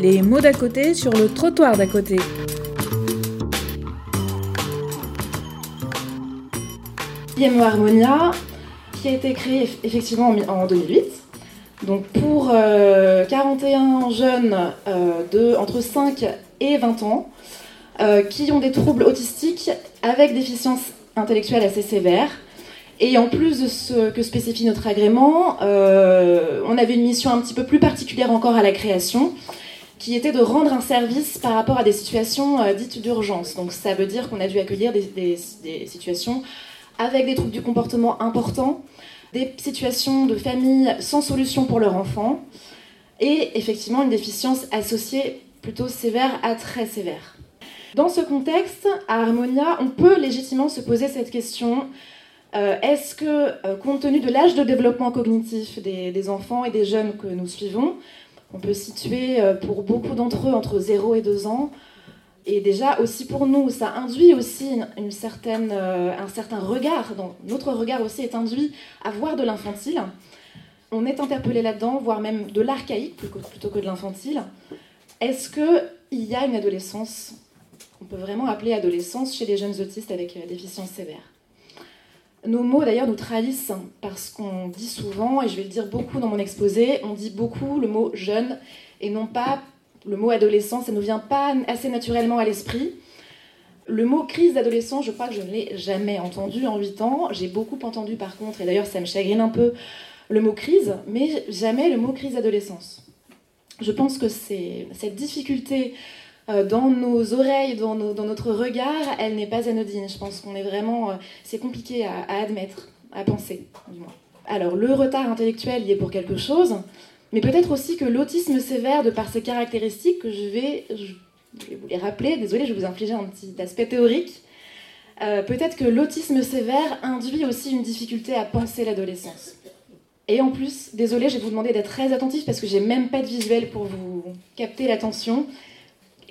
Les mots d'à côté sur le trottoir d'à côté. IMO Harmonia, qui a été créé effectivement en 2008. Donc pour 41 euh, jeunes euh, de entre 5 et 20 ans euh, qui ont des troubles autistiques avec déficience intellectuelle assez sévère. Et en plus de ce que spécifie notre agrément, on avait une mission un petit peu plus particulière encore à la création, qui était de rendre un service par rapport à des situations dites d'urgence. Donc ça veut dire qu'on a dû accueillir des, des situations avec des troubles du comportement importants, des situations de famille sans solution pour leur enfant, et effectivement une déficience associée plutôt sévère à très sévère. Dans ce contexte, à Harmonia, on peut légitimement se poser cette question. Euh, est-ce que, euh, compte tenu de l'âge de développement cognitif des, enfants et des jeunes que nous suivons, on peut situer euh, pour beaucoup d'entre eux entre 0 et 2 ans, et déjà aussi pour nous, ça induit aussi euh, un certain regard. Notre regard aussi est induit à voir de l'infantile. On est interpellé là-dedans, voire même de l'archaïque plutôt que de l'infantile. Est-ce qu'il y a une adolescence qu'on peut vraiment appeler adolescence chez les jeunes autistes avec euh, déficience sévère? Nos mots d'ailleurs nous trahissent parce qu'on dit souvent, et je vais le dire beaucoup dans mon exposé, on dit beaucoup le mot jeune et non pas le mot adolescent, ça ne nous vient pas assez naturellement à l'esprit. Le mot crise d'adolescent, je crois que je ne l'ai jamais entendu en 8 ans. J'ai beaucoup entendu par contre, et d'ailleurs ça me chagrine un peu, le mot crise, mais jamais le mot crise d'adolescence. Je pense que c'est cette difficulté dans nos oreilles, dans, notre regard, elle n'est pas anodine. Je pense qu'on est vraiment. Euh, c'est compliqué à, admettre, à penser, du moins. Alors, le retard intellectuel y est pour quelque chose mais peut-être aussi que l'autisme sévère, de par ses caractéristiques, que je vais, je vais vous les rappeler, désolé, je vais vous infliger un petit aspect théorique, euh, peut-être que l'autisme sévère induit aussi une difficulté à penser l'adolescence. Et en plus, désolé, je vais vous demander d'être très attentif parce que j'ai même pas de visuel pour vous capter l'attention.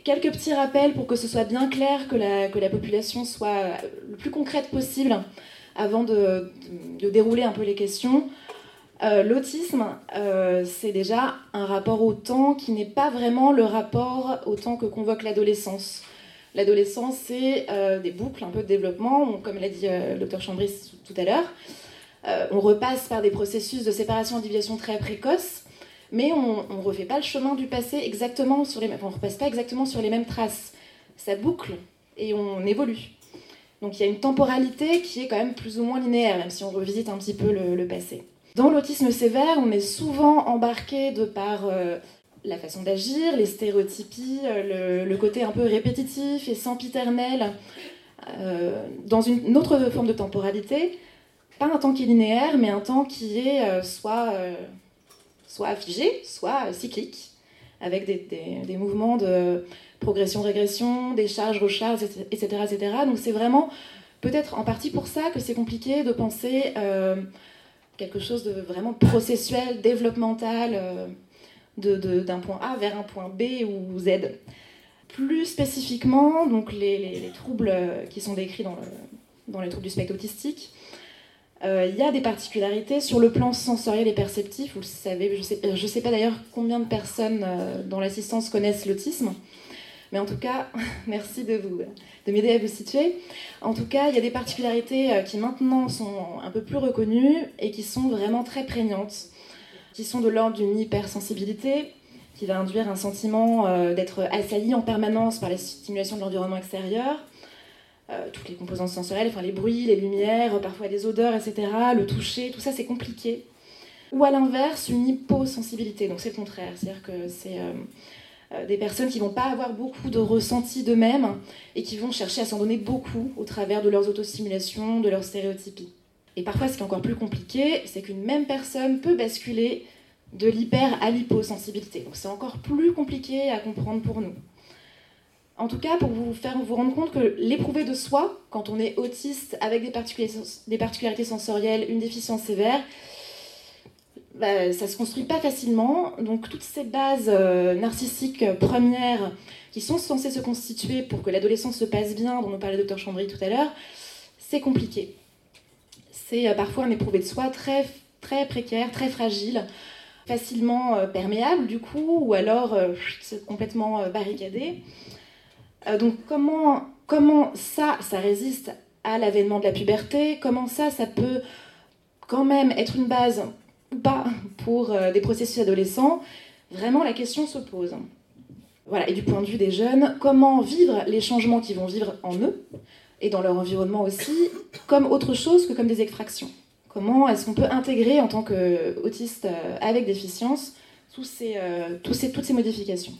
Quelques petits rappels pour que ce soit bien clair, que la, population soit le plus concrète possible avant de, dérouler un peu les questions. Euh, l'autisme, euh, c'est déjà un rapport au temps qui n'est pas vraiment le rapport au temps que convoque l'adolescence. L'adolescence, c'est euh, des boucles un peu de développement, comme l'a dit le docteur Chambris tout à l'heure. on repasse par des processus de séparation et d'individuation très précoces, mais on ne refait pas le chemin du passé exactement sur les mêmes, on repasse pas exactement sur les mêmes traces. Ça boucle et on évolue. Donc il y a une temporalité qui est quand même plus ou moins linéaire, même si on revisite un petit peu le passé. Dans l'autisme sévère, on est souvent embarqué de par euh, la façon d'agir, les stéréotypies, euh, le, côté un peu répétitif et sempiternel, euh, dans une, autre forme de temporalité. Pas un temps qui est linéaire, mais un temps qui est soit, soit figé, soit cyclique, avec des, mouvements de progression-régression, des charges-recharges, etc., etc. Donc c'est vraiment peut-être en partie pour ça que c'est compliqué de penser quelque chose de vraiment processuel, développemental, euh, d'un point A vers un point B ou Z. Plus spécifiquement, donc les, troubles qui sont décrits dans, dans, les troubles du spectre autistique, euh, il y a des particularités sur le plan sensoriel et perceptif. Vous le savez, je ne sais, sais, pas d'ailleurs combien de personnes euh, dans l'assistance connaissent l'autisme. Mais en tout cas, merci de, vous, de m'aider à vous situer. En tout cas, il y a des particularités euh, qui maintenant sont un peu plus reconnues et qui sont vraiment très prégnantes, qui sont de l'ordre d'une hypersensibilité, qui va induire un sentiment euh, d'être assailli en permanence par les stimulations de l'environnement extérieur, euh, toutes les composantes sensorielles, enfin les bruits, les lumières, parfois les odeurs, etc., le toucher, tout ça c'est compliqué. Ou à l'inverse, une hyposensibilité, donc c'est le contraire, c'est-à-dire que c'est euh, des personnes qui vont pas avoir beaucoup de ressentis d'eux-mêmes et qui vont chercher à s'en donner beaucoup au travers de leurs autostimulations, de leurs stéréotypies. Et parfois, ce qui est encore plus compliqué, c'est qu'une même personne peut basculer de l'hyper à l'hyposensibilité. Donc c'est encore plus compliqué à comprendre pour nous. En tout cas, pour vous faire vous rendre compte que l'éprouver de soi, quand on est autiste avec des particularités sensorielles, une déficience sévère, bah, ça se construit pas facilement. Donc toutes ces bases euh, narcissiques euh, premières qui sont censées se constituer pour que l'adolescence se passe bien, dont nous parlait docteur Chambry tout à l'heure, c'est compliqué. C'est euh, parfois un éprouvé de soi très, très précaire, très fragile. facilement perméable du coup, ou alors complètement barricadé. Donc comment, comment ça, ça résiste à l'avènement de la puberté? Comment ça, ça peut quand même être une base ou pas pour des processus adolescents? Vraiment, la question se pose. Voilà, et du point de vue des jeunes, comment vivre les changements qu'ils vont vivre en eux et dans leur environnement aussi, comme autre chose que comme des extractions? Comment est-ce qu'on peut intégrer en tant qu'autiste euh, avec déficience euh, toutes ces modifications?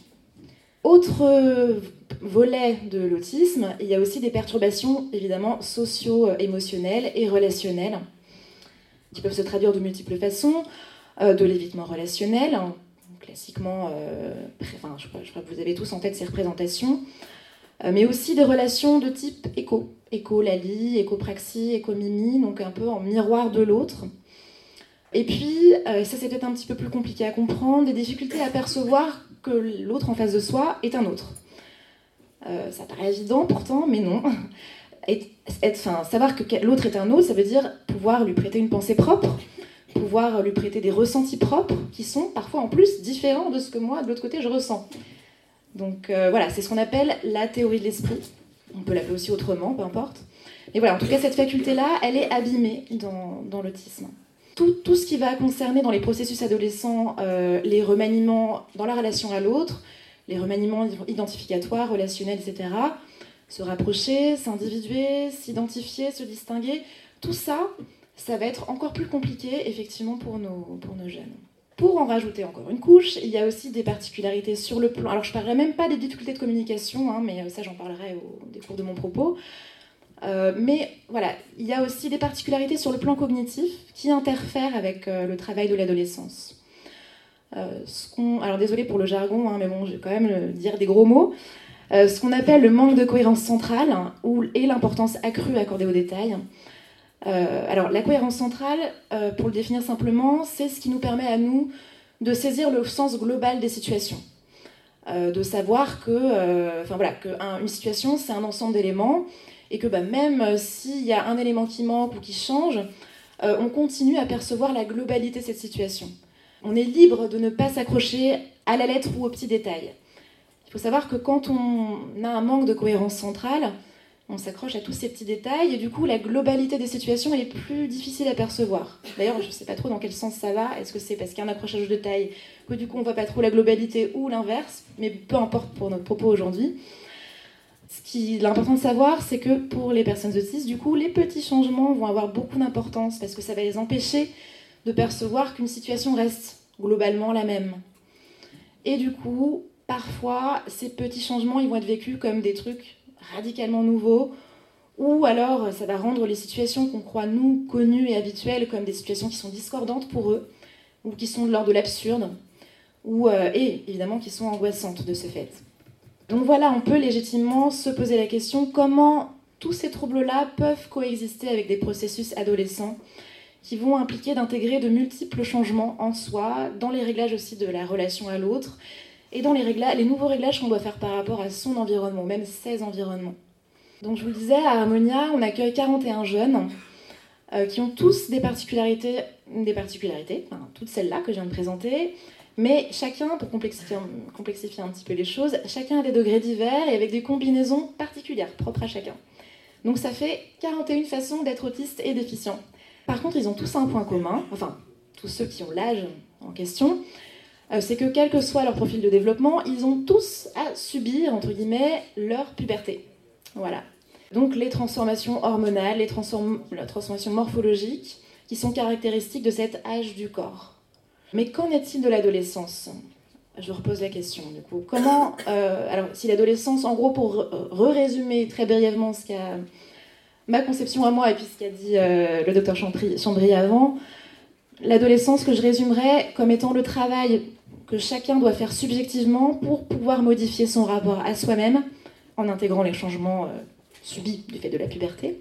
Autre volet de l'autisme, il y a aussi des perturbations évidemment socio-émotionnelles et relationnelles qui peuvent se traduire de multiples façons, euh, de l'évitement relationnel, classiquement, enfin, je, crois, que vous avez tous en tête ces représentations, mais aussi des relations de type écho, éco-Lali, éco-Praxi, éco-Mimi, donc un peu en miroir de l'autre. Et puis, euh, ça c'est peut-être un petit peu plus compliqué à comprendre, des difficultés à percevoir que l'autre en face de soi est un autre. Euh, ça paraît évident pourtant, mais non. Enfin, savoir que l'autre est un autre, ça veut dire pouvoir lui prêter une pensée propre, pouvoir lui prêter des ressentis propres qui sont parfois en plus différents de ce que moi, de l'autre côté, je ressens. Donc euh, voilà, c'est ce qu'on appelle la théorie de l'esprit on peut l'appeler aussi autrement, peu importe. Mais voilà, en tout cas, cette faculté-là, elle est abîmée dans, l'autisme. Tout, ce qui va concerner dans les processus adolescents euh, les remaniements dans la relation à l'autre, les remaniements identificatoires, relationnels, etc., se rapprocher, s'individuer, s'identifier, se distinguer, tout ça, ça va être encore plus compliqué, effectivement, pour nos, pour nos jeunes. Pour en rajouter encore une couche, il y a aussi des particularités sur le plan. Alors, je ne parlerai même pas des difficultés de communication, hein, mais euh, ça, j'en parlerai au décours de mon propos. Euh, mais voilà, il y a aussi des particularités sur le plan cognitif qui interfèrent avec euh, le travail de l'adolescence. alors désolé pour le jargon, hein, mais bon, je vais quand même dire des gros mots. ce qu'on appelle le manque de cohérence centrale ou, et l'importance accrue accordée aux détails. Euh, alors, la cohérence centrale, euh, pour le définir simplement, c'est ce qui nous permet à nous de saisir le sens global des situations. Euh, de savoir que, enfin voilà, qu'une situation, c'est un ensemble d'éléments, et que bah, même s'il y a un élément qui manque ou qui change, on continue à percevoir la globalité de cette situation. On est libre de ne pas s'accrocher à la lettre ou aux petits détails. Il faut savoir que quand on a un manque de cohérence centrale, on s'accroche à tous ces petits détails et du coup la globalité des situations est plus difficile à percevoir. D'ailleurs, je ne sais pas trop dans quel sens ça va. Est-ce que c'est parce qu'il y a un accrochage de taille que du coup on voit pas trop la globalité ou l'inverse? Mais peu importe pour notre propos aujourd'hui. Ce qui est important de savoir, c'est que pour les personnes autistes, du coup, les petits changements vont avoir beaucoup d'importance parce que ça va les empêcher de percevoir qu'une situation reste globalement la même. Et du coup, parfois, ces petits changements, ils vont être vécus comme des trucs radicalement nouveau, ou alors ça va rendre les situations qu'on croit nous connues et habituelles comme des situations qui sont discordantes pour eux, ou qui sont de l'ordre de l'absurde, ou euh, et évidemment qui sont angoissantes de ce fait. Donc voilà, on peut légitimement se poser la question comment tous ces troubles-là peuvent coexister avec des processus adolescents qui vont impliquer d'intégrer de multiples changements en soi, dans les réglages aussi de la relation à l'autre, et dans les, réglages, les nouveaux réglages qu'on doit faire par rapport à son environnement, même ses environnements. Donc je vous le disais, à Harmonia, on accueille 41 jeunes euh, qui ont tous des particularités, des particularités toutes celles-là que je viens de présenter, mais chacun, pour complexifier, un petit peu les choses, chacun a des degrés divers et avec des combinaisons particulières, propres à chacun. Donc ça fait 41 façons d'être autiste et déficient. Par contre, ils ont tous un point commun, enfin, tous ceux qui ont l'âge en question, euh, c'est que quel que soit leur profil de développement, ils ont tous à subir, entre guillemets, leur puberté. Voilà. Donc les transformations hormonales, les transformations morphologiques qui sont caractéristiques de cet âge du corps. Mais qu'en est-il de l'adolescence? Je repose la question du coup. Comment, euh, alors si l'adolescence, en gros pour re-résumer très brièvement ce qu'a ma conception à moi et puis ce qu'a dit euh, le docteur Chambry avant, l'adolescence que je résumerais comme étant le travail que chacun doit faire subjectivement pour pouvoir modifier son rapport à soi-même en intégrant les changements euh, subis du fait de la puberté.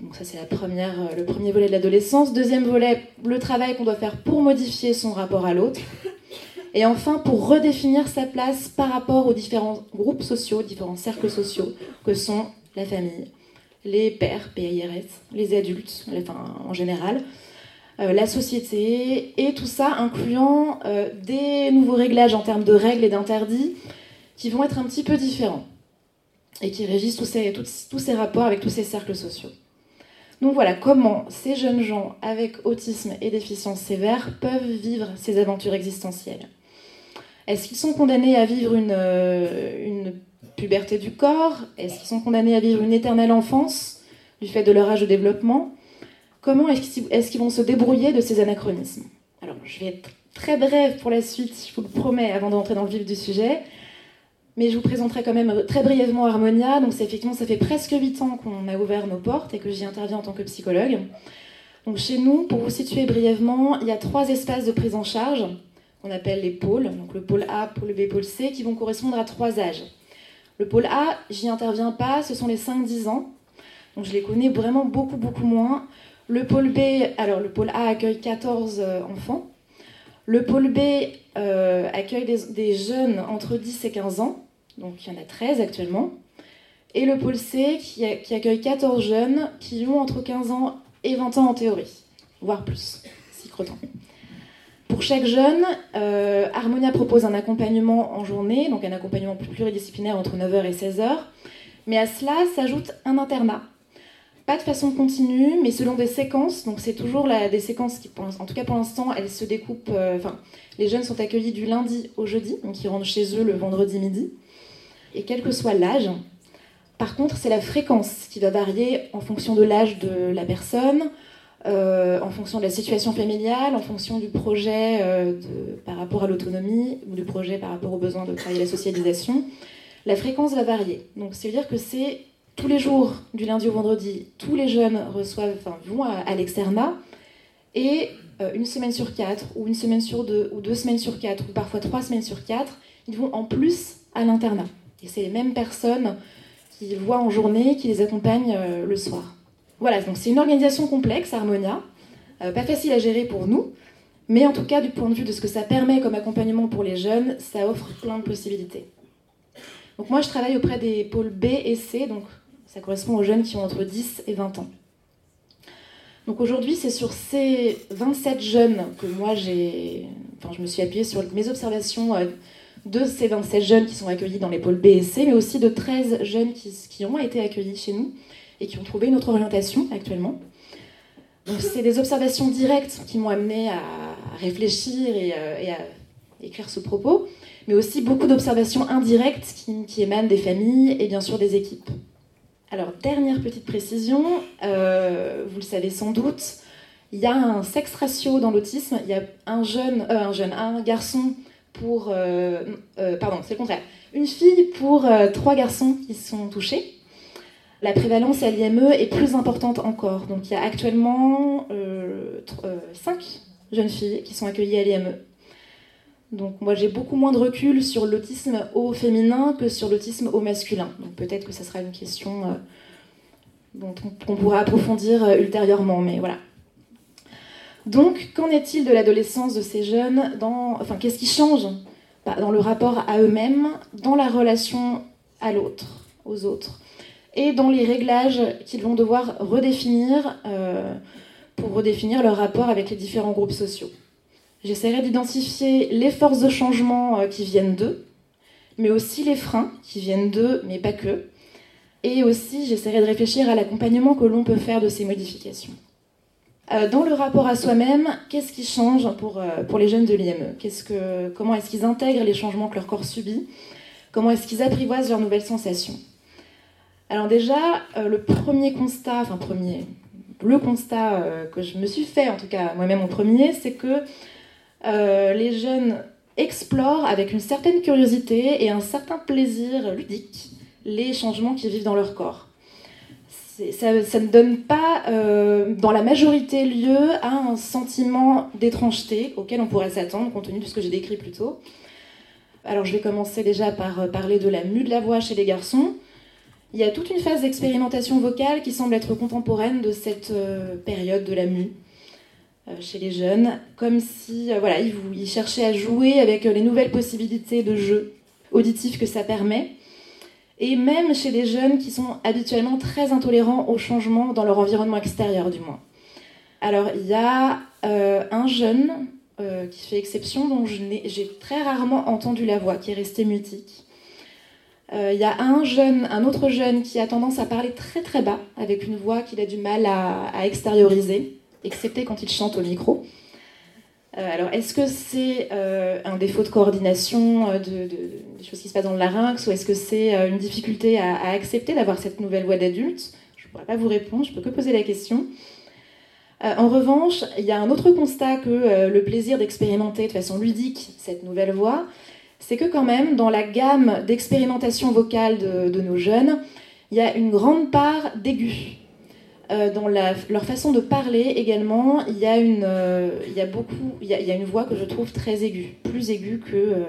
Donc ça c'est la première, euh, le premier volet de l'adolescence. Deuxième volet, le travail qu'on doit faire pour modifier son rapport à l'autre. Et enfin, pour redéfinir sa place par rapport aux différents groupes sociaux, différents cercles sociaux que sont la famille, les pères, PIRS, les adultes, en général, la société, et tout ça incluant des nouveaux réglages en termes de règles et d'interdits qui vont être un petit peu différents et qui régissent tous ces, tous ces rapports avec tous ces cercles sociaux. Donc voilà comment ces jeunes gens avec autisme et déficience sévère peuvent vivre ces aventures existentielles. Est-ce qu'ils sont condamnés à vivre une, euh, puberté du corps? Est-ce qu'ils sont condamnés à vivre une éternelle enfance du fait de leur âge de développement? Comment est-ce qu'ils vont se débrouiller de ces anachronismes? Alors, je vais être très brève pour la suite, je vous le promets, avant d'entrer dans le vif du sujet. Mais je vous présenterai quand même très brièvement Harmonia. Donc, effectivement, ça fait presque 8 ans qu'on a ouvert nos portes et que j'y interviens en tant que psychologue. Donc, chez nous, pour vous situer brièvement, il y a trois espaces de prise en charge qu'on appelle les pôles. Donc, le pôle A, pôle B, pôle C, qui vont correspondre à trois âges. Le pôle A, j'y interviens pas, ce sont les 5-10 ans. Donc, je les connais vraiment beaucoup, beaucoup moins. Le pôle B, alors le pôle A accueille 14 euh, enfants. Le pôle B euh, accueille des, des, jeunes entre 10 et 15 ans donc il y en a 13 actuellement. Et le pôle C qui, accueille 14 jeunes qui ont entre 15 ans et 20 ans en théorie, voire plus, si crotant. Pour chaque jeune, euh, Harmonia propose un accompagnement en journée, donc un accompagnement plus pluridisciplinaire entre 9h et 16h. Mais à cela s'ajoute un internat. Pas de façon continue, mais selon des séquences. Donc c'est toujours des séquences qui, en tout cas pour l'instant, elles se découpent. Euh, enfin, les jeunes sont accueillis du lundi au jeudi, donc ils rentrent chez eux le vendredi midi et quel que soit l'âge. Par contre, c'est la fréquence qui va varier en fonction de l'âge de la personne, euh, en fonction de la situation familiale, en fonction du projet euh, par rapport à l'autonomie ou du projet par rapport aux besoins de travailler la socialisation. La fréquence va varier. Donc, c'est-à-dire que c'est tous les jours, du lundi au vendredi, tous les jeunes vont à, l'externat et euh, une semaine sur quatre, ou une semaine sur deux, ou deux semaines sur quatre, ou parfois trois semaines sur quatre, ils vont en plus à l'internat. C'est les mêmes personnes qui voient en journée, qui les accompagnent euh, le soir. Voilà, donc c'est une organisation complexe, Harmonia, euh, pas facile à gérer pour nous, mais en tout cas, du point de vue de ce que ça permet comme accompagnement pour les jeunes, ça offre plein de possibilités. Donc moi, je travaille auprès des pôles B et C, donc ça correspond aux jeunes qui ont entre 10 et 20 ans. Donc aujourd'hui, c'est sur ces 27 jeunes que moi j'ai, enfin, je me suis appuyée sur mes observations euh, de ces 27 jeunes qui sont accueillis dans les pôles B et C, mais aussi de 13 jeunes qui, ont été accueillis chez nous et qui ont trouvé une autre orientation actuellement. Donc c'est des observations directes qui m'ont amené à réfléchir euh, et, à écrire ce propos, mais aussi beaucoup d'observations indirectes qui, émanent des familles et bien sûr des équipes. Alors dernière petite précision, euh, vous le savez sans doute, il y a un sexe ratio dans l'autisme. Il y a un jeune, euh, un jeune, un garçon pour. Euh, euh, pardon, c'est le contraire. Une fille pour euh, trois garçons qui sont touchés. La prévalence à l'IME est plus importante encore. Donc il y a actuellement cinq jeunes filles qui sont accueillies à l'IME. Donc moi j'ai beaucoup moins de recul sur l'autisme au féminin que sur l'autisme au masculin. Donc peut-être que ça sera une question dont on pourra approfondir ultérieurement, mais voilà. Donc, qu'en est-il de l'adolescence de ces jeunes Enfin, qu'est-ce qui change bah, dans le rapport à eux-mêmes, dans la relation à l'autre, aux autres, et dans les réglages qu'ils vont devoir redéfinir euh, pour redéfinir leur rapport avec les différents groupes sociaux. J'essaierai d'identifier les forces de changement euh, qui viennent d'eux, mais aussi les freins qui viennent d'eux, mais pas que. Et aussi, j'essaierai de réfléchir à l'accompagnement que l'on peut faire de ces modifications. Euh, dans le rapport à soi-même, qu'est-ce qui change pour, euh, les jeunes de l'IME Comment est-ce qu'ils intègrent les changements que leur corps subit? Comment est-ce qu'ils apprivoisent leurs nouvelles sensations? Alors déjà, euh, le premier constat, enfin premier, le constat que je me suis fait, en tout cas moi-même en premier, c'est que les jeunes explorent avec une certaine curiosité et un certain plaisir ludique les changements qu'ils vivent dans leur corps ça, ne donne pas, euh, dans la majorité, lieu à un sentiment d'étrangeté auquel on pourrait s'attendre, compte tenu de ce que j'ai décrit plus tôt. Alors je vais commencer déjà par euh, parler de la mue de la voix chez les garçons. Il y a toute une phase d'expérimentation vocale qui semble être contemporaine de cette euh, période de la mue chez les jeunes, comme si voilà, ils, ils cherchaient à jouer avec les nouvelles possibilités de jeu auditif que ça permet et même chez les jeunes qui sont habituellement très intolérants au changement dans leur environnement extérieur du moins. Alors il y a un jeune qui fait exception, dont j'ai très rarement entendu la voix, qui est resté mutique. Il y a un jeune, un autre jeune qui a tendance à parler très très bas, avec une voix qu'il a du mal à extérioriser, excepté quand il chante au micro. Euh, alors, est-ce que c'est euh, un défaut de coordination euh, de, des choses qui se passent dans le larynx ou est-ce que c'est une difficulté à, accepter d'avoir cette nouvelle voix d'adulte? Je ne pourrais pas vous répondre, je peux que poser la question. en revanche, il y a un autre constat que le plaisir d'expérimenter de façon ludique cette nouvelle voix, c'est que quand même, dans la gamme d'expérimentation vocale de, nos jeunes, il y a une grande part d'aigus. Euh, dans leur façon de parler également, il y a une, euh, il y a beaucoup, il y a, une voix que je trouve très aiguë, plus aiguë que euh,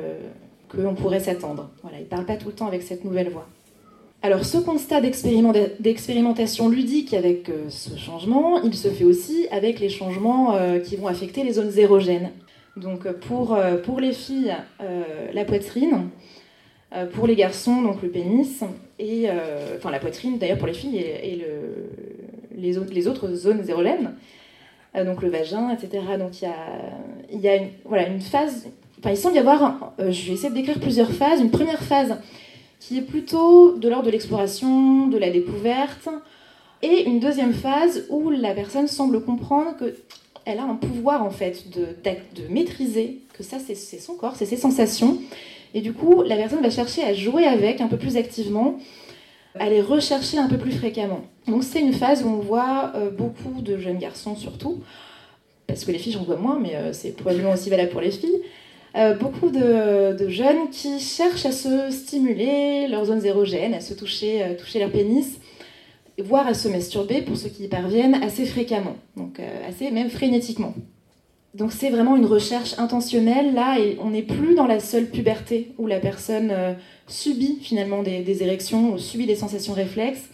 qu'on pourrait s'attendre. Voilà, ils parlent pas tout le temps avec cette nouvelle voix. Alors ce constat d'expérimentation ludique avec ce changement, il se fait aussi avec les changements qui vont affecter les zones érogènes. Donc pour, pour les filles, la poitrine, pour les garçons, donc le pénis, et enfin la poitrine d'ailleurs pour les filles et, et le, les, autres, zones érogènes, euh, donc le vagin, etc. Donc il y a, une, voilà, une phase, enfin il semble y avoir, euh, je vais essayer de décrire plusieurs phases. Une première phase qui est plutôt de l'ordre de l'exploration, de la découverte, et une deuxième phase où la personne semble comprendre qu'elle a un pouvoir en fait de, de maîtriser, que ça c'est son corps, c'est ses sensations, et du coup la personne va chercher à jouer avec un peu plus activement à les rechercher un peu plus fréquemment. Donc c'est une phase où on voit euh, beaucoup de jeunes garçons surtout, parce que les filles j'en vois moins, mais euh, c'est probablement aussi valable pour les filles, euh, beaucoup de, jeunes qui cherchent à se stimuler leurs zones érogènes, à se toucher, toucher leur pénis, voire à se masturber pour ceux qui y parviennent assez fréquemment, donc assez même frénétiquement. Donc c'est vraiment une recherche intentionnelle là, et on n'est plus dans la seule puberté où la personne subit finalement des, érections ou subit des sensations réflexes,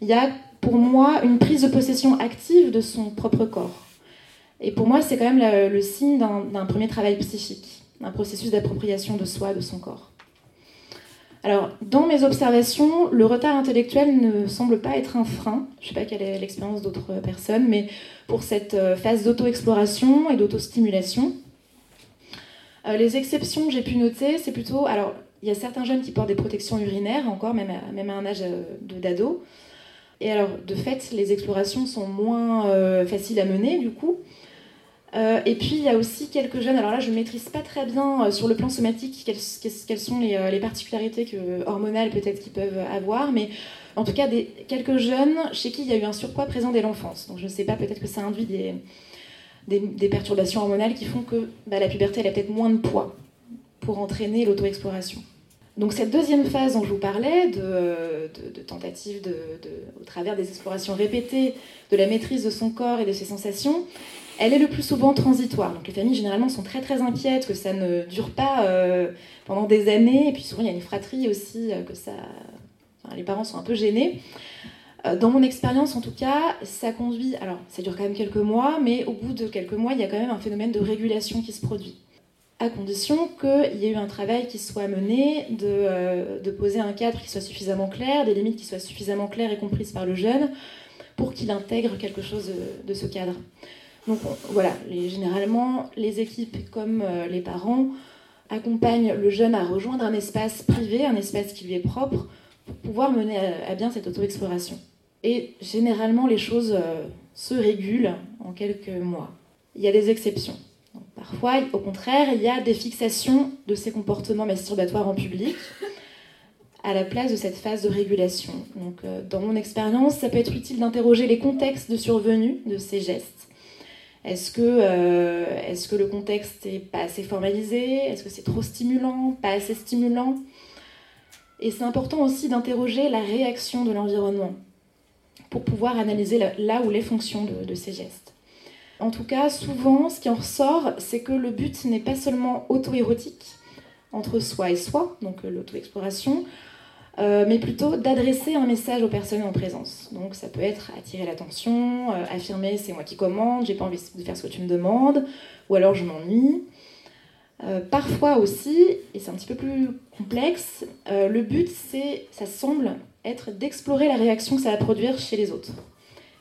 il y a pour moi une prise de possession active de son propre corps. Et pour moi, c'est quand même le, signe d'un premier travail psychique, un processus d'appropriation de soi, de son corps. Alors, dans mes observations, le retard intellectuel ne semble pas être un frein. Je ne sais pas quelle est l'expérience d'autres personnes, mais pour cette euh, phase d'auto-exploration et d'auto-stimulation. Euh, les exceptions que j'ai pu noter, c'est plutôt. Alors, il y a certains jeunes qui portent des protections urinaires encore, même à, un âge euh, d'ado. Et alors, de fait, les explorations sont moins faciles à mener, du coup. Euh, et puis, il y a aussi quelques jeunes, alors là, je ne maîtrise pas très bien sur le plan somatique quelles, sont les, particularités hormonales peut-être qu'ils peuvent avoir, mais en tout cas, des, quelques jeunes chez qui il y a eu un surpoids présent dès l'enfance. Donc, je ne sais pas, peut-être que ça induit des, perturbations hormonales qui font que bah, la puberté, elle a peut-être moins de poids pour entraîner l'auto-exploration. Donc cette deuxième phase dont je vous parlais, de, de, tentative au travers des explorations répétées de la maîtrise de son corps et de ses sensations, elle est le plus souvent transitoire. Donc les familles généralement sont très très inquiètes que ça ne dure pas euh, pendant des années. Et puis souvent il y a une fratrie aussi euh, que ça, les parents sont un peu gênés. Euh, dans mon expérience, en tout cas, ça conduit. Alors, ça dure quand même quelques mois, mais au bout de quelques mois, il y a quand même un phénomène de régulation qui se produit à condition qu'il y ait eu un travail qui soit mené euh, de, poser un cadre qui soit suffisamment clair, des limites qui soient suffisamment claires et comprises par le jeune pour qu'il intègre quelque chose de, ce cadre. Donc voilà, généralement, les équipes comme euh, les parents accompagnent le jeune à rejoindre un espace privé, un espace qui lui est propre, pour pouvoir mener à, bien cette auto-exploration. Et généralement, les choses euh, se régulent en quelques mois. Il y a des exceptions. Parfois, au contraire, il y a des fixations de ces comportements masturbatoires en public à la place de cette phase de régulation. Donc, euh, dans mon expérience, ça peut être utile d'interroger les contextes de survenue de ces gestes. Est-ce que, euh, est que le contexte n'est pas assez formalisé? Est-ce que c'est trop stimulant? Pas assez stimulant? Et c'est important aussi d'interroger la réaction de l'environnement pour pouvoir analyser là où les fonctions de ces gestes. En tout cas, souvent, ce qui en ressort, c'est que le but n'est pas seulement auto-érotique, entre soi et soi, donc euh, l'auto-exploration, euh, mais plutôt d'adresser un message aux personnes en présence. Donc ça peut être attirer l'attention, euh, affirmer c'est moi qui commande, j'ai pas envie de faire ce que tu me demandes, ou alors je m'ennuie. parfois aussi, et c'est un petit peu plus complexe, le but c'est, ça semble être d'explorer la réaction que ça va produire chez les autres.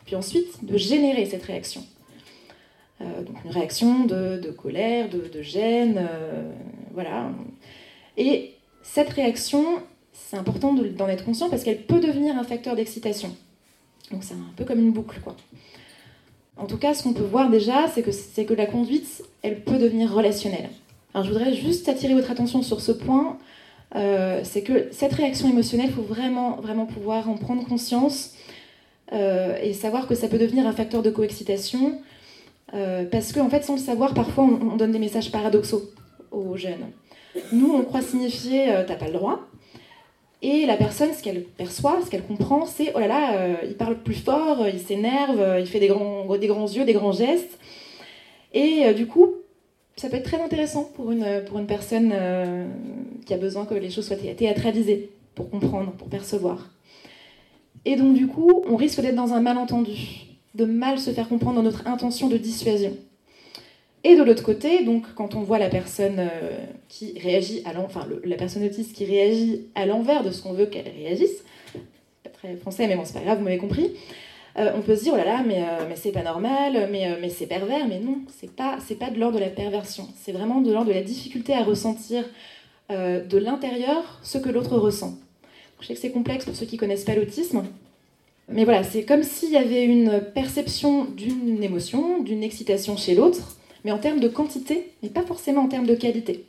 Puis ensuite, de générer cette réaction. donc une réaction de, colère, de, gêne, voilà. Et cette réaction, c'est important d'en être conscient parce qu'elle peut devenir un facteur d'excitation. Donc c'est un peu comme une boucle, quoi. En tout cas, ce qu'on peut voir déjà, c'est que, c'est que la conduite, elle peut devenir relationnelle. Alors je voudrais juste attirer votre attention sur ce point, euh, c'est que cette réaction émotionnelle, il faut vraiment, vraiment pouvoir en prendre conscience euh, et savoir que ça peut devenir un facteur de coexcitation, euh, parce qu'en en fait, sans le savoir, parfois on, on, donne des messages paradoxaux aux jeunes. Nous, on croit signifier t'as pas le droit, et la personne, ce qu'elle perçoit, ce qu'elle comprend, c'est oh là là, euh, il parle plus fort, il s'énerve, euh, il fait des grands, des grands yeux, des grands gestes. Et euh, du coup, ça peut être très intéressant pour une, pour une personne qui a besoin que les choses soient théâtralisées pour comprendre, pour percevoir. Et donc, du coup, on risque d'être dans un malentendu, de mal se faire comprendre dans notre intention de dissuasion. Et de l'autre côté, donc quand on voit la personne euh, qui réagit à enfin la personne autiste qui réagit à l'envers de ce qu'on veut qu'elle réagisse, pas très français mais bon c'est pas grave, vous m'avez compris. Euh, on peut se dire oh là là mais, euh, mais c'est pas normal, mais, mais c'est pervers, mais non, c'est pas pas de l'ordre de la perversion, c'est vraiment de l'ordre de la difficulté à ressentir de l'intérieur ce que l'autre ressent. Je sais que c'est complexe pour ceux qui connaissent pas l'autisme, mais voilà, c'est comme s'il y avait une perception d'une émotion, d'une excitation chez l'autre mais en termes de quantité, mais pas forcément en termes de qualité.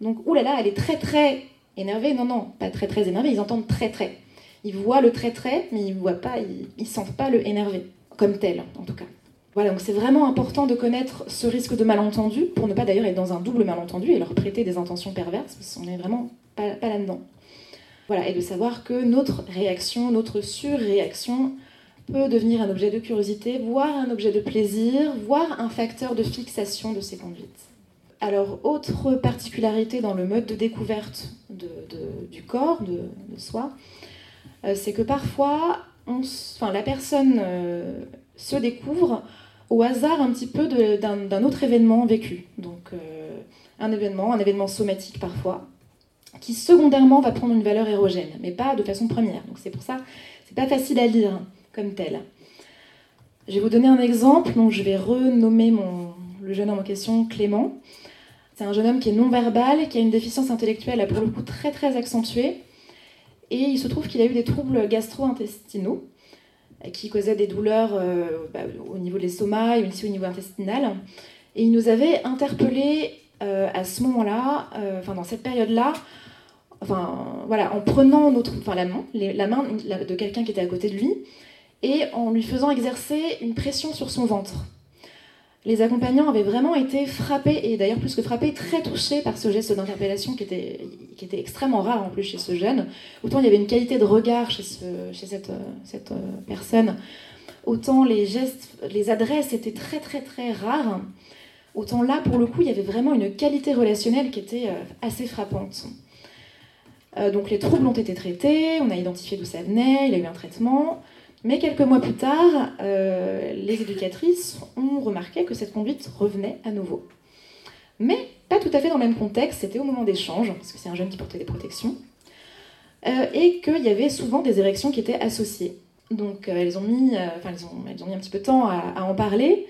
Donc, oulala, elle est très très énervée. Non, non, pas très très énervée, ils entendent très très. Ils voient le très très, mais ils voient pas, ils, sentent pas le énervé, comme tel en tout cas. Voilà, donc c'est vraiment important de connaître ce risque de malentendu pour ne pas d'ailleurs être dans un double malentendu et leur prêter des intentions perverses, parce qu'on n'est vraiment pas, pas là-dedans. Voilà, et de savoir que notre réaction, notre surréaction peut devenir un objet de curiosité, voire un objet de plaisir, voire un facteur de fixation de ses conduites. Alors, autre particularité dans le mode de découverte du corps, de, soi, euh, c'est que parfois, la personne euh, se découvre au hasard un petit peu d'un autre événement vécu. Donc, euh, un événement, un événement somatique parfois, qui secondairement va prendre une valeur érogène, mais pas de façon première. Donc, c'est pour ça, c'est pas facile à lire comme tel. Je vais vous donner un exemple. Donc, je vais renommer mon, le jeune homme en question Clément. C'est un jeune homme qui est non-verbal, qui a une déficience intellectuelle pour le coup très très accentuée. Et il se trouve qu'il a eu des troubles gastro-intestinaux qui causaient des douleurs euh, bah, au niveau de l'estomac et aussi au niveau intestinal. Et il nous avait interpellés euh, à ce moment-là, euh, enfin dans cette période-là, en prenant la main de quelqu'un qui était à côté de lui, et en lui faisant exercer une pression sur son ventre. Les accompagnants avaient vraiment été frappés, et d'ailleurs plus que frappés, très touchés par ce geste d'interpellation qui était, extrêmement rare en plus chez ce jeune. Autant il y avait une qualité de regard chez, ce, chez cette, euh, personne, autant les gestes, les adresses étaient très très très rares. Autant là, pour le coup, il y avait vraiment une qualité relationnelle qui était euh, assez frappante. Euh, donc les troubles ont été traités, on a identifié d'où ça venait, il a eu un traitement. Mais quelques mois plus tard, euh, les éducatrices ont remarqué que cette conduite revenait à nouveau. Mais pas tout à fait dans le même contexte, c'était au moment d'échange, parce que c'est un jeune qui portait des protections, euh, et qu'il y avait souvent des érections qui étaient associées. Donc euh, elles, ont mis, enfin, elles, ont, mis un petit peu de temps à, en parler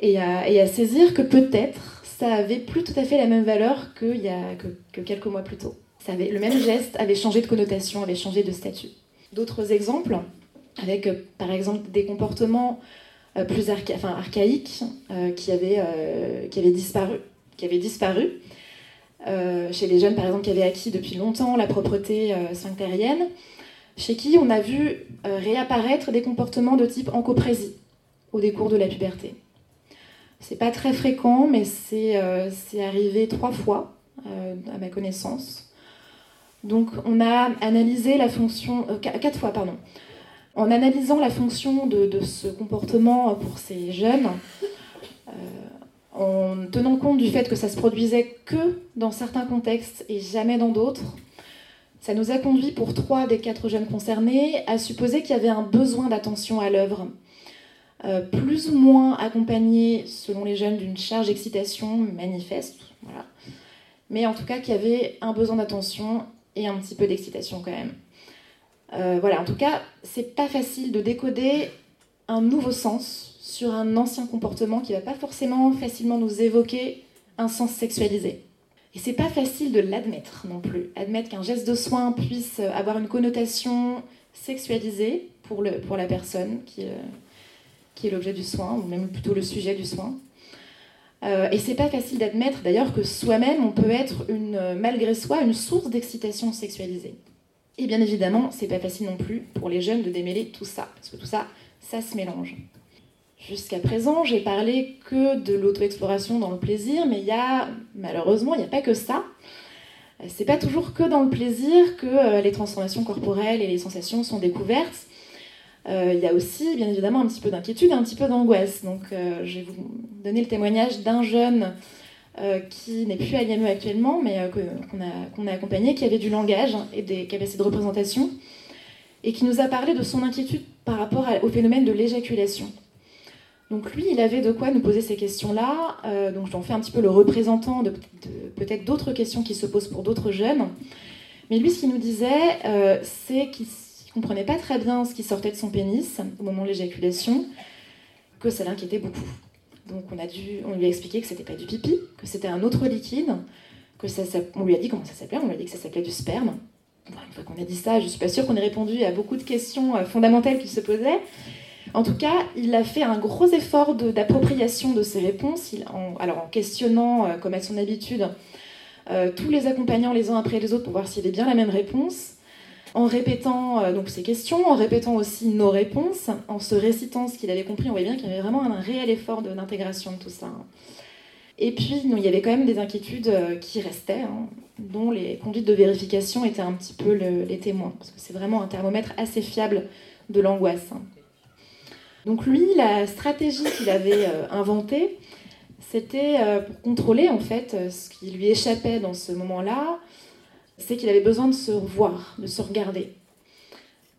et à, saisir que peut-être ça avait plus tout à fait la même valeur que, y a, que, que quelques mois plus tôt. Le même geste avait changé de connotation, avait changé de statut. D'autres exemples avec euh, par exemple des comportements euh, plus archaïques euh, qui, avaient, disparu. chez les jeunes, par exemple, qui avaient acquis depuis longtemps la propreté sphinctérienne, chez qui on a vu réapparaître des comportements de type encoprésie au décours de la puberté. C'est pas très fréquent, mais c'est arrivé trois fois, à ma connaissance. Donc, on a analysé la fonction. quatre fois, pardon en analysant la fonction de, ce comportement pour ces jeunes, euh, en tenant compte du fait que ça se produisait que dans certains contextes et jamais dans d'autres, ça nous a conduit pour trois des quatre jeunes concernés à supposer qu'il y avait un besoin d'attention à l'œuvre, euh, plus ou moins accompagné selon les jeunes d'une charge d'excitation manifeste, voilà. mais en tout cas qu'il y avait un besoin d'attention et un petit peu d'excitation quand même. Euh, voilà, en tout cas, c'est pas facile de décoder un nouveau sens sur un ancien comportement qui va pas forcément facilement nous évoquer un sens sexualisé. Et c'est pas facile de l'admettre non plus. Admettre qu'un geste de soin puisse avoir une connotation sexualisée pour, le, pour la personne qui, euh, qui est l'objet du soin, ou même plutôt le sujet du soin. Euh, et c'est pas facile d'admettre d'ailleurs que soi-même on peut être une, malgré soi une source d'excitation sexualisée. Et bien évidemment, c'est pas facile non plus pour les jeunes de démêler tout ça, parce que tout ça, ça se mélange. Jusqu'à présent, j'ai parlé que de l'auto-exploration dans le plaisir, mais il y a, malheureusement, il n'y a pas que ça. C'est pas toujours que dans le plaisir que euh, les transformations corporelles et les sensations sont découvertes. Euh, il y a aussi, bien évidemment, un petit peu d'inquiétude, un petit peu d'angoisse. Donc, euh, je vais vous donner le témoignage d'un jeune qui n'est plus à l'IME actuellement, mais qu'on a, a, accompagné, qui avait du langage et des capacités de représentation, et qui nous a parlé de son inquiétude par rapport au phénomène de l'éjaculation. Donc lui, il avait de quoi nous poser ces questions-là. Euh, donc j'en fais un petit peu le représentant de, peut-être d'autres questions qui se posent pour d'autres jeunes. Mais lui, ce qu'il nous disait, euh, c'est qu'il ne comprenait pas très bien ce qui sortait de son pénis au moment de l'éjaculation, que ça l'inquiétait beaucoup. Donc on, a dû, on lui a expliqué que c'était pas du pipi, que c'était un autre liquide, que ça, on lui a dit comment ça s'appelait, on lui a dit que ça s'appelait du sperme. une fois qu'on a dit ça, je suis pas sûre qu'on ait répondu à beaucoup de questions euh, fondamentales qui se posaient. En tout cas, il a fait un gros effort d'appropriation de, ses réponses, en, alors en questionnant, euh, comme à son habitude, euh, tous les accompagnants les uns après les autres pour voir s'il avait bien la même réponse, en répétant euh, donc ses questions, en répétant aussi nos réponses, en se récitant ce qu'il avait compris. On voyait bien qu'il y avait vraiment un réel effort d'intégration de, tout ça. Et puis, il y avait quand même des inquiétudes qui restaient, hein, dont les conduites de vérification étaient un petit peu les témoins, parce que c'est vraiment un thermomètre assez fiable de l'angoisse. Hein. Donc lui, la stratégie qu'il avait euh, inventée, c'était euh, pour contrôler en fait euh, ce qui lui échappait dans ce moment-là, c'est qu'il avait besoin de se voir, de se regarder.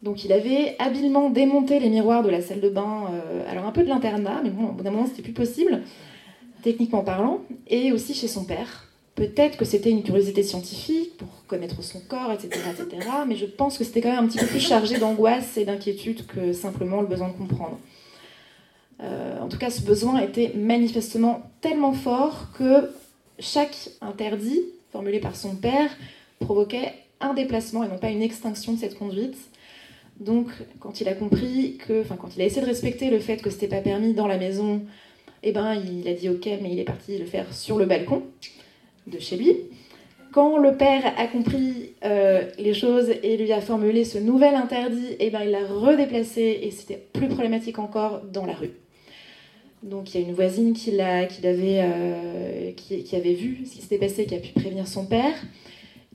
Donc il avait habilement démonté les miroirs de la salle de bain, alors un peu de l'internat, mais bon, au bout d'un moment c'était plus possible, techniquement parlant, et aussi chez son père. Peut-être que c'était une curiosité scientifique pour connaître son corps, etc., etc. Mais je pense que c'était quand même un petit peu plus chargé d'angoisse et d'inquiétude que simplement le besoin de comprendre. Euh, en tout cas, ce besoin était manifestement tellement fort que chaque interdit formulé par son père provoquait un déplacement et non pas une extinction de cette conduite. Donc, quand il a compris que, enfin, quand il a essayé de respecter le fait que c'était pas permis dans la maison, eh ben, il a dit ok, mais il est parti le faire sur le balcon de chez lui. Quand le père a compris euh, les choses et lui a formulé ce nouvel interdit, eh ben, il l'a redéplacé et c'était plus problématique encore dans la rue. Donc il y a une voisine qui, avait, euh, qui, avait vu ce qui s'était passé, qui a pu prévenir son père.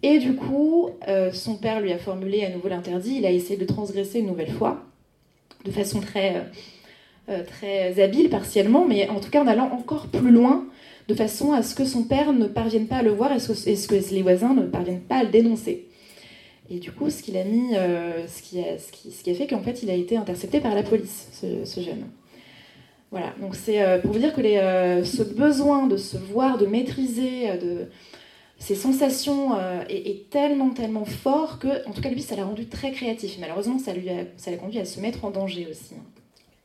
Et du coup, euh, son père lui a formulé à nouveau l'interdit. Il a essayé de transgresser une nouvelle fois, de façon très, euh, très habile partiellement, mais en tout cas en allant encore plus loin, de façon à ce que son père ne parvienne pas à le voir et ce que, les voisins ne parviennent pas à le dénoncer. Et du coup, ce qu'il a mis, ce, qui a, fait qu'en fait, il a été intercepté par la police, ce jeune. Voilà, donc c'est euh, pour vous dire que euh, ce besoin de se voir, de maîtriser, euh, de ces sensations est, tellement, tellement fort que, en tout cas, lui, ça l'a rendu très créatif. Malheureusement, ça l'a conduit à se mettre en danger aussi.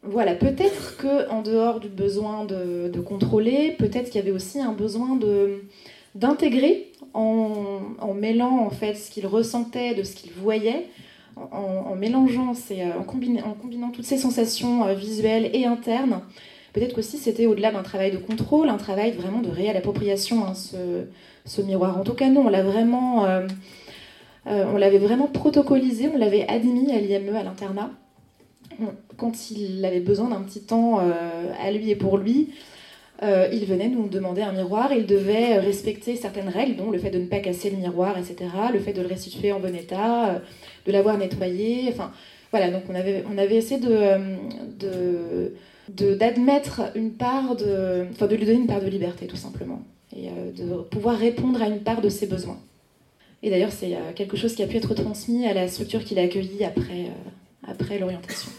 Voilà, peut-être que en dehors du besoin de, contrôler, peut-être qu'il y avait aussi un besoin de d'intégrer en, en, mêlant en fait ce qu'il ressentait de ce qu'il voyait en, mélangeant, euh, en, combinant toutes ces sensations euh, visuelles et internes, peut-être qu'aussi c'était au-delà d'un travail de contrôle, un travail vraiment de réelle appropriation, hein, ce, miroir. En tout cas, non, on l'a vraiment, euh, on l'avait vraiment protocolisé, on l'avait admis à l'IME, à l'internat, quand il avait besoin d'un petit temps à lui et pour lui. il venait nous demander un miroir, il devait respecter certaines règles, dont le fait de ne pas casser le miroir, etc., le fait de le restituer en bon état, de l'avoir nettoyé. Enfin, voilà, donc on avait, on avait essayé de, d'admettre une part de, enfin de lui donner une part de liberté tout simplement, et euh, de pouvoir répondre à une part de ses besoins. Et d'ailleurs, c'est euh, quelque chose qui a pu être transmis à la structure qu'il a accueillie après, euh, après l'orientation.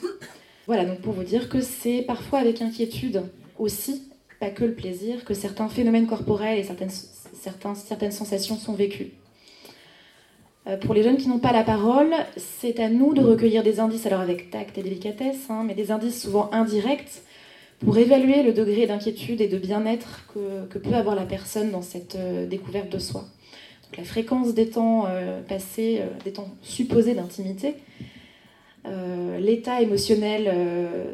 Voilà, donc pour vous dire que c'est parfois avec inquiétude aussi, pas que le plaisir, que certains phénomènes corporels et certaines, certains, certaines sensations sont vécus. Euh, pour les jeunes qui n'ont pas la parole, c'est à nous de recueillir des indices, alors avec tact et délicatesse, hein, mais des indices souvent indirects, pour évaluer le degré d'inquiétude et de bien-être que, peut avoir la personne dans cette euh, découverte de soi. la fréquence des temps euh, passés, euh, des temps supposés d'intimité, l'état émotionnel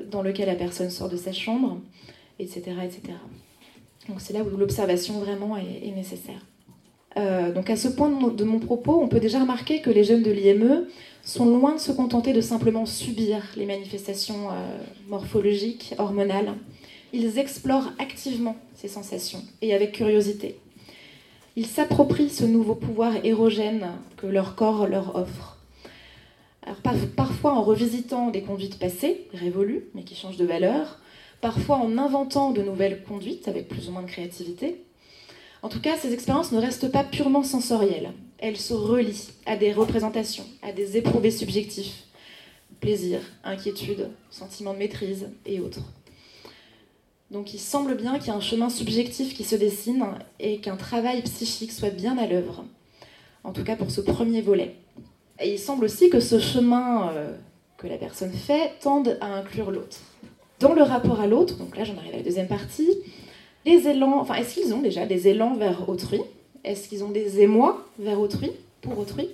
dans lequel la personne sort de sa chambre, etc. etc. Donc c'est là où l'observation vraiment est, nécessaire. donc à ce point de mon propos, on peut déjà remarquer que les jeunes de l'IME sont loin de se contenter de simplement subir les manifestations euh, morphologiques, hormonales. Ils explorent activement ces sensations et avec curiosité. Ils s'approprient ce nouveau pouvoir érogène que leur corps leur offre. parfois en revisitant des conduites passées, révolues, mais qui changent de valeur, parfois en inventant de nouvelles conduites avec plus ou moins de créativité. En tout cas, ces expériences ne restent pas purement sensorielles elle se relie à des représentations, à des éprouvés subjectifs, plaisir, inquiétude, sentiment de maîtrise et autres. Donc il semble bien qu'il y a un chemin subjectif qui se dessine et qu'un travail psychique soit bien à l'œuvre, en tout cas pour ce premier volet. Et il semble aussi que ce chemin euh, que la personne fait tende à inclure l'autre. Dans le rapport à l'autre, donc là j'en arrive à la deuxième partie, les élans, enfin est-ce qu'ils ont déjà des élans vers autrui? Est-ce qu'ils ont des émois vers autrui, pour autrui?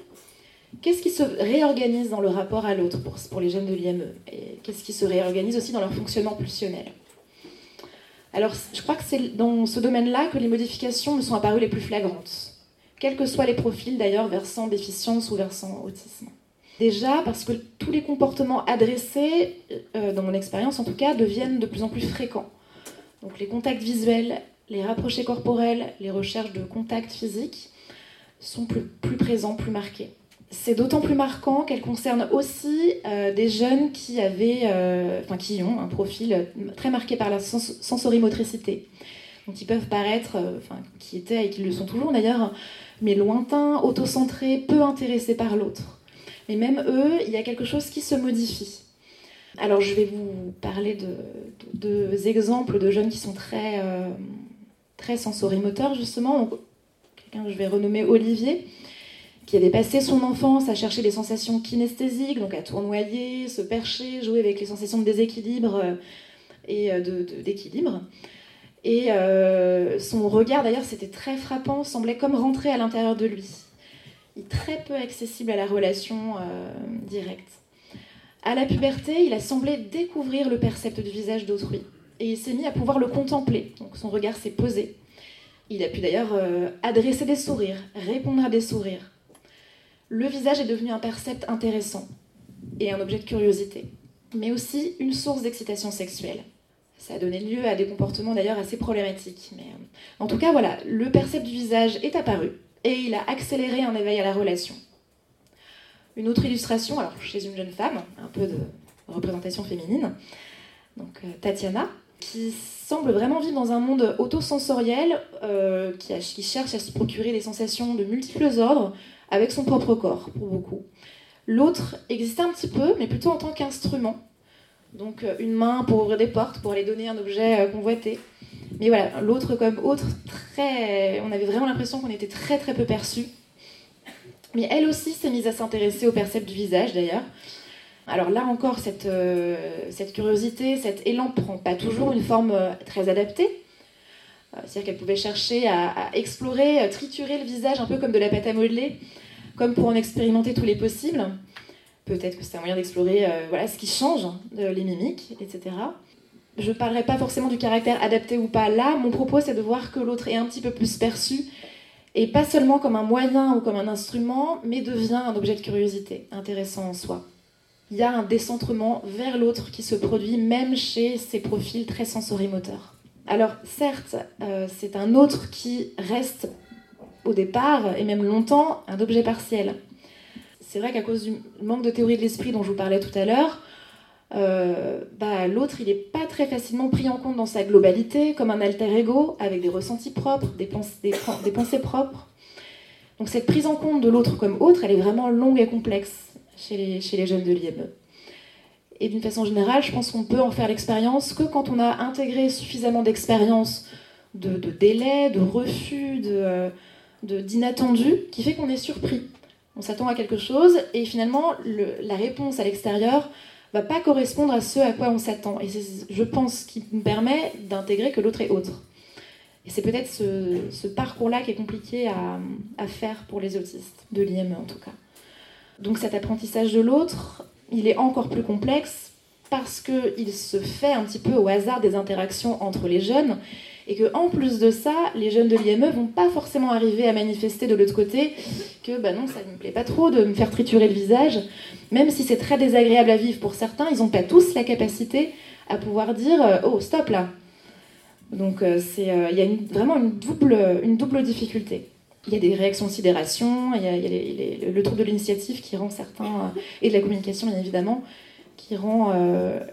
Qu'est-ce qui se réorganise dans le rapport à l'autre pour, les jeunes de l'IME Et qu'est-ce qui se réorganise aussi dans leur fonctionnement pulsionnel? Alors, je crois que c'est dans ce domaine-là que les modifications me sont apparues les plus flagrantes, quels que soient les profils d'ailleurs versant déficience ou versant autisme. Déjà parce que tous les comportements adressés, euh, dans mon expérience en tout cas, deviennent de plus en plus fréquents. Donc les contacts visuels, les rapprochés corporels, les recherches de contact physique sont plus, présents, plus marqués. C'est d'autant plus marquant qu'elles concernent aussi euh, des jeunes qui avaient, euh, enfin qui ont un profil très marqué par la sensorimotricité. Donc ils peuvent paraître, euh, qui étaient et qui le sont toujours d'ailleurs, mais lointains, autocentrés, peu intéressés par l'autre. Mais même eux, il y a quelque chose qui se modifie. Alors je vais vous parler de deux exemples de jeunes qui sont très très sensorimoteur justement, quelqu'un que je vais renommer Olivier, qui avait passé son enfance à chercher des sensations kinesthésiques, donc à tournoyer, se percher, jouer avec les sensations de déséquilibre euh, et euh, d'équilibre. Et euh, son regard, d'ailleurs, c'était très frappant, semblait comme rentrer à l'intérieur de lui. Il est très peu accessible à la relation directe. À la puberté, il a semblé découvrir le percept du visage d'autrui et il s'est mis à pouvoir le contempler. Donc son regard s'est posé. Il a pu d'ailleurs euh, adresser des sourires, répondre à des sourires. Le visage est devenu un percept intéressant et un objet de curiosité, mais aussi une source d'excitation sexuelle. Ça a donné lieu à des comportements d'ailleurs assez problématiques. Mais euh, en tout cas, voilà, le percept du visage est apparu et il a accéléré un éveil à la relation. Une autre illustration, alors chez une jeune femme, un peu de représentation féminine, donc euh, Tatiana, qui semble vraiment vivre dans un monde autosensoriel, euh, qui, cherche à se procurer des sensations de multiples ordres avec son propre corps, pour beaucoup. L'autre existait un petit peu, mais plutôt en tant qu'instrument. Donc euh, une main pour ouvrir des portes, pour aller donner un objet euh, convoité. Mais voilà, l'autre comme autre, très... on avait vraiment l'impression qu'on était très très peu perçu. Mais elle aussi s'est mise à s'intéresser au percept du visage d'ailleurs. Alors là encore, cette, euh, cette curiosité, cet élan prend pas toujours une forme euh, très adaptée. Euh, c'est-à-dire qu'elle pouvait chercher à, explorer, triturer le visage un peu comme de la pâte à modeler, comme pour en expérimenter tous les possibles. Peut-être que c'est un moyen d'explorer ce qui change, les mimiques, etc. Je ne parlerai pas forcément du caractère adapté ou pas. Là, mon propos, c'est de voir que l'autre est un petit peu plus perçu, et pas seulement comme un moyen ou comme un instrument, mais devient un objet de curiosité, intéressant en soi il y a un décentrement vers l'autre qui se produit même chez ces profils très sensorimoteurs. Alors certes, euh, c'est un autre qui reste au départ, et même longtemps, un objet partiel. C'est vrai qu'à cause du manque de théorie de l'esprit dont je vous parlais tout à l'heure, euh, bah, l'autre, il n'est pas très facilement pris en compte dans sa globalité, comme un alter ego, avec des ressentis propres, des, des pensées propres. Donc cette prise en compte de l'autre comme autre, elle est vraiment longue et complexe chez les, jeunes de l'IME. Et d'une façon générale, je pense qu'on peut en faire l'expérience que quand on a intégré suffisamment d'expérience de, de, délai, de refus, de, d'inattendu, qui fait qu'on est surpris. On s'attend à quelque chose et finalement, la réponse à l'extérieur va pas correspondre à ce à quoi on s'attend. Et c'est, je pense, qui nous permet d'intégrer que l'autre est autre. Et c'est peut-être ce, parcours-là qui est compliqué à, à, faire pour les autistes, de l'IME en tout cas. Donc cet apprentissage de l'autre, il est encore plus complexe parce qu'il se fait un petit peu au hasard des interactions entre les jeunes et que en plus de ça, les jeunes de l'IME vont pas forcément arriver à manifester de l'autre côté que bah non, ça ne me plaît pas trop de me faire triturer le visage, même si c'est très désagréable à vivre pour certains, ils n'ont pas tous la capacité à pouvoir dire euh, oh stop là. Donc euh, c'est euh, il y a vraiment une double une double difficulté. Il y a des réactions de sidération, il y a, le trouble de l'initiative qui rend certains et de la communication bien évidemment qui rend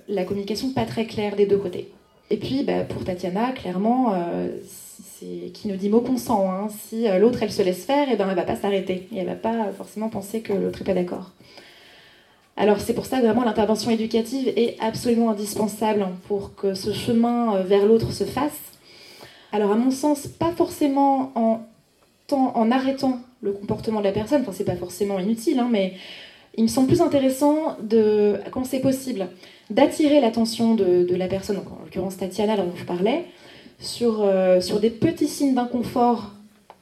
la communication pas très claire des deux côtés. Et puis, bah, pour Tatiana, clairement, euh, c'est qui nous dit mot consent. Hein. Si euh, l'autre, elle se laisse faire, et eh ben, elle va pas s'arrêter. Et elle va pas forcément penser que l'autre n'est pas d'accord. Alors c'est pour ça que vraiment l'intervention éducative est absolument indispensable pour que ce chemin euh, vers l'autre se fasse. Alors à mon sens, pas forcément en, en arrêtant le comportement de la personne, enfin c'est pas forcément inutile, hein, mais il me semble plus intéressant, de, quand c'est possible, d'attirer l'attention de, la personne, en l'occurrence Tatiana dont je parlais, sur, euh, sur des petits signes d'inconfort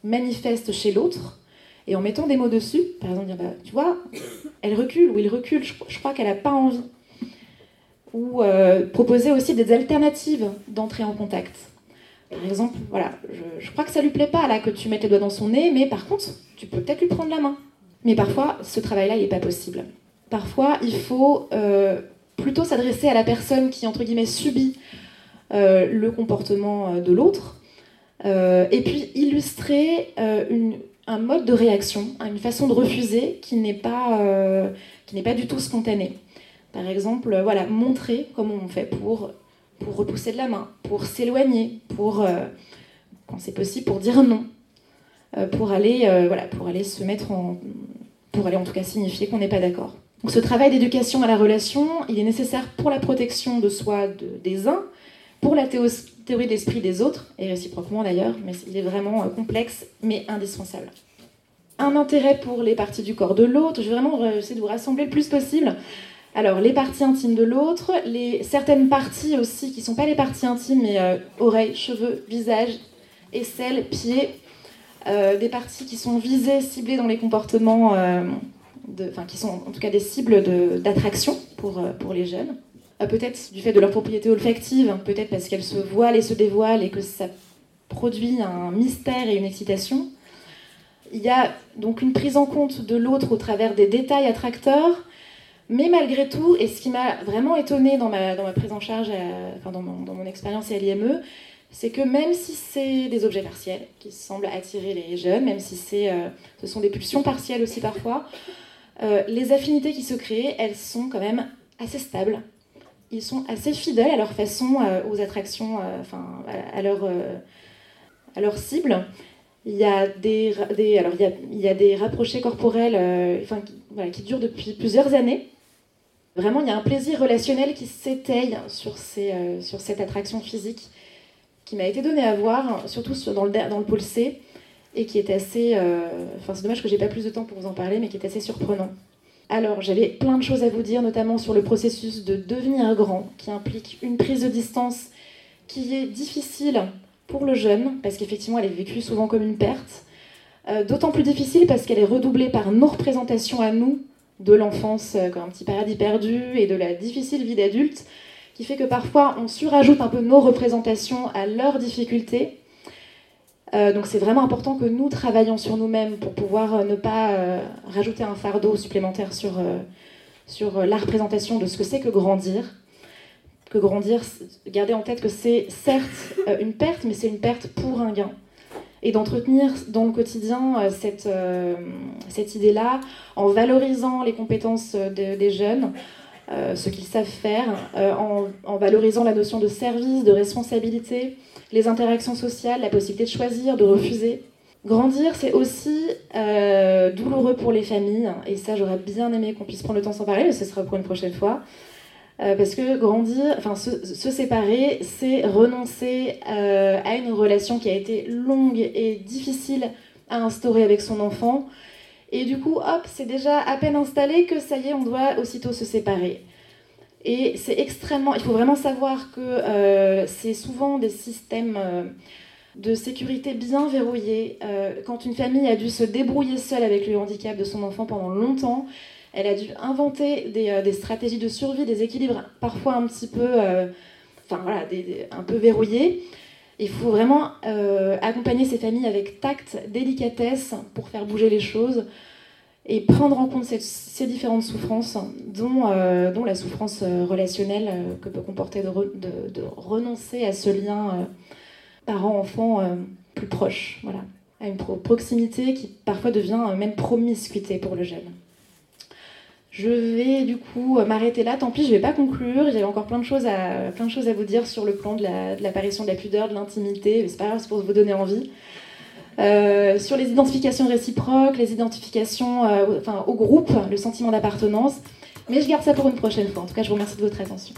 manifestes chez l'autre, et en mettant des mots dessus, par exemple, dire, bah, tu vois, elle recule ou il recule, je, crois qu'elle n'a pas envie. Ou euh, proposer aussi des alternatives d'entrée en contact. Par exemple, voilà, je, crois que ça lui plaît pas là que tu mettes les doigts dans son nez, mais par contre, tu peux peut-être lui prendre la main. Mais parfois, ce travail-là, il n'est pas possible. Parfois, il faut euh, plutôt s'adresser à la personne qui, entre guillemets, subit euh, le comportement euh, de l'autre, et puis illustrer un mode de réaction, une façon de refuser qui n'est pas, qui n'est pas du tout spontanée. Par exemple, voilà, montrer comment on fait pour, pour repousser de la main, pour s'éloigner, pour, quand c'est possible, pour dire non. Euh, pour aller, euh, voilà, pour aller se mettre en, pour aller en tout cas signifier qu'on n'est pas d'accord. Donc ce travail d'éducation à la relation, il est nécessaire pour la protection de soi des uns, pour la théorie de l'esprit des autres, et réciproquement d'ailleurs, mais il est vraiment euh, complexe, mais indispensable. Un intérêt pour les parties du corps de l'autre, je vais vraiment essayer de vous rassembler le plus possible. Alors, les parties intimes de l'autre, certaines parties aussi qui ne sont pas les parties intimes, mais oreilles, cheveux, visage, aisselles, pieds, euh, des parties qui sont visées, ciblées dans les comportements, euh, enfin qui sont en tout cas des cibles d'attraction pour, euh, pour les jeunes. peut-être du fait de leur propriété olfactive, hein, peut-être parce qu'elles se voilent et se dévoilent et que ça produit un mystère et une excitation. Il y a donc une prise en compte de l'autre au travers des détails attracteurs, mais malgré tout, et ce qui m'a vraiment étonnée dans ma, dans ma prise en charge, enfin dans mon, dans mon expérience à l'IME, c'est que même si c'est des objets partiels qui semblent attirer les jeunes, même si c'est, euh, ce sont des pulsions partielles aussi parfois, euh, les affinités qui se créent, elles sont quand même assez stables. Ils sont assez fidèles à leur façon, euh, aux attractions, enfin, à, leur, à leur cible. Il y a des, alors il y a, il y a des rapprochés corporels enfin, qui durent depuis plusieurs années. Vraiment, il y a un plaisir relationnel qui s'étaye sur, ces, sur cette attraction physique qui m'a été donné à voir, surtout dans le, dans le pôle C, et qui est assez. Euh, enfin, c'est dommage que j'ai pas plus de temps pour vous en parler, mais qui est assez surprenant. Alors, j'avais plein de choses à vous dire, notamment sur le processus de devenir grand, qui implique une prise de distance qui est difficile pour le jeune, parce qu'effectivement, elle est vécue souvent comme une perte. Euh, d'autant plus difficile parce qu'elle est redoublée par nos représentations à nous de l'enfance euh, comme un petit paradis perdu et de la difficile vie d'adulte qui fait que parfois on surajoute un peu nos représentations à leurs difficultés. Euh, donc c'est vraiment important que nous travaillions sur nous-mêmes pour pouvoir euh, ne pas rajouter un fardeau supplémentaire sur, sur la représentation de ce que c'est que grandir. Que grandir, garder en tête que c'est certes une perte, mais c'est une perte pour un gain. Et d'entretenir dans le quotidien cette, cette idée-là en valorisant les compétences des jeunes, euh, ce qu'ils savent faire, euh, en, valorisant la notion de service, de responsabilité, les interactions sociales, la possibilité de choisir, de refuser. Grandir, c'est aussi euh, douloureux pour les familles, et ça j'aurais bien aimé qu'on puisse prendre le temps s'en parler, mais ce sera pour une prochaine fois. Parce que grandir, enfin se, séparer, c'est renoncer à une relation qui a été longue et difficile à instaurer avec son enfant, et du coup, hop, c'est déjà à peine installé que ça y est, on doit aussitôt se séparer. Et c'est extrêmement. Il faut vraiment savoir que euh, c'est souvent des systèmes euh, de sécurité bien verrouillés. Euh, quand une famille a dû se débrouiller seule avec le handicap de son enfant pendant longtemps, elle a dû inventer des, des stratégies de survie, des équilibres parfois un petit peu. peu verrouillés. Il faut vraiment accompagner ces familles avec tact, délicatesse pour faire bouger les choses et prendre en compte ces, différentes souffrances, dont, euh, la souffrance euh, relationnelle euh, que peut comporter de, de, renoncer à ce lien parent-enfant plus proche, voilà, à une proximité qui parfois devient même promiscuité pour le jeune. Je vais du coup m'arrêter là. Tant pis, je vais pas conclure. J'avais encore plein de, choses à, vous dire sur le plan de l'apparition de, la pudeur, de l'intimité. Mais c'est pas grave, c'est pour vous donner envie. Euh, sur les identifications réciproques, les identifications euh, au groupe, le sentiment d'appartenance. Mais je garde ça pour une prochaine fois. En tout cas, je vous remercie de votre attention.